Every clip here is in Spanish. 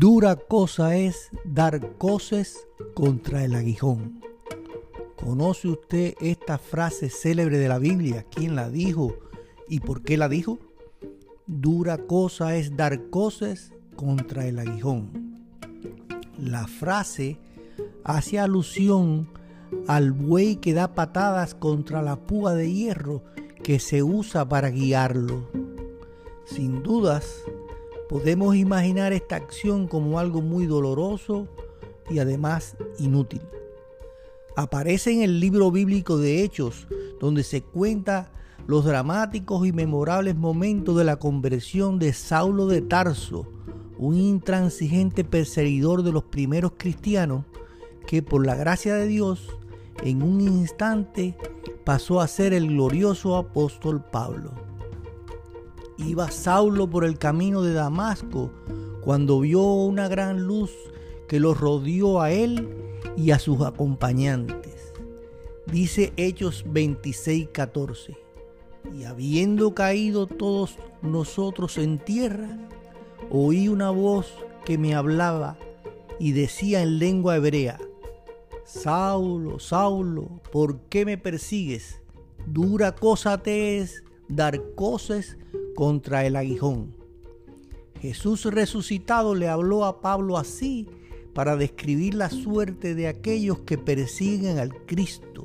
Dura cosa es dar coces contra el aguijón. ¿Conoce usted esta frase célebre de la Biblia? ¿Quién la dijo y por qué la dijo? Dura cosa es dar coces contra el aguijón. La frase hace alusión al buey que da patadas contra la púa de hierro que se usa para guiarlo. Sin dudas, podemos imaginar esta acción como algo muy doloroso y además inútil. Aparece en el libro bíblico de Hechos, donde se cuenta los dramáticos y memorables momentos de la conversión de Saulo de Tarso, un intransigente perseguidor de los primeros cristianos que por la gracia de Dios en un instante pasó a ser el glorioso apóstol Pablo. Iba Saulo por el camino de Damasco cuando vio una gran luz que lo rodeó a él y a sus acompañantes. Dice Hechos 26:14. Y habiendo caído todos nosotros en tierra, oí una voz que me hablaba y decía en lengua hebrea, Saulo, Saulo, ¿por qué me persigues? Dura cosa te es dar coces contra el aguijón. Jesús resucitado le habló a Pablo así para describir la suerte de aquellos que persiguen al Cristo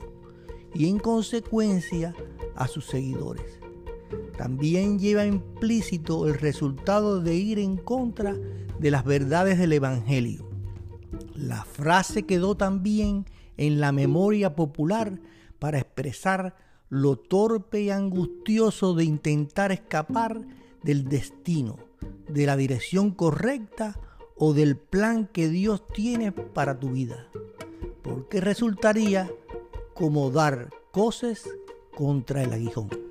y en consecuencia a sus seguidores. También lleva implícito el resultado de ir en contra de las verdades del Evangelio. La frase quedó también en la memoria popular para expresar lo torpe y angustioso de intentar escapar del destino, de la dirección correcta o del plan que Dios tiene para tu vida. Porque resultaría como dar coces contra el aguijón.